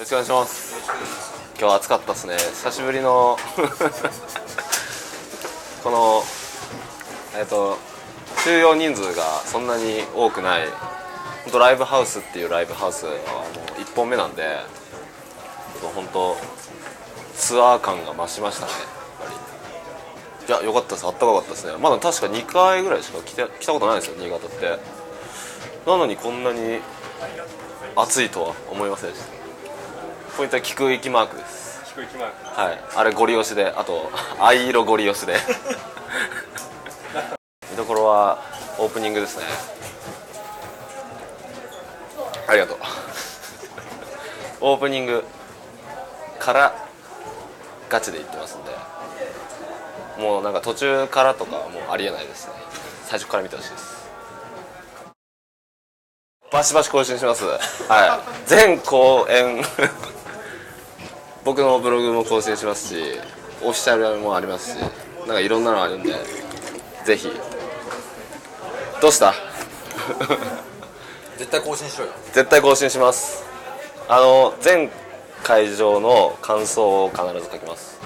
ろしくお願いします。今日暑かったですね。久しぶりの このえっ、と収容人数がそんなに多くない本当ライブハウスっていうライブハウスはもう1本目なんで本当ツアー感が増しましたねやっぱり。いや良かったです。あったかかったですね。まだ確か2回ぐらいしか来て来たことないですよ新潟って。なのにこんなに暑いとは思いませんでした。ポイントは菊駅マークです。低い気マークはい。あれゴリ押しであと 藍色ゴリ押しで。見どころはオープニングですね。ありがとう。オープニングからガチで言ってますんで。もうなんか途中からとかはもうありえないですね。最初から見てほしいです。バシバシ更新します。はい。全公演僕のブログも更新しますしオフィシャルもありますしなんかいろんなのあるんでぜひ。どうした？絶対更新しろよ。絶対更新します。あの全会場の感想を必ず書きます。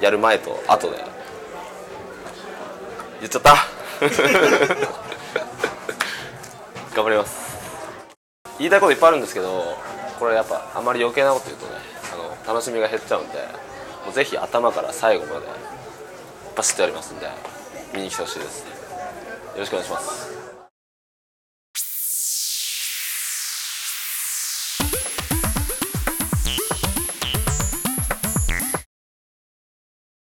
やる前と後で。言っちゃった？頑張ります。言いたいこといっぱいあるんですけどこれやっぱあんまり余計なこと言うとね楽しみが減っちゃうんでもうぜひ頭から最後までバシッとやりますんで見に来てほしいです。よろしくお願いします。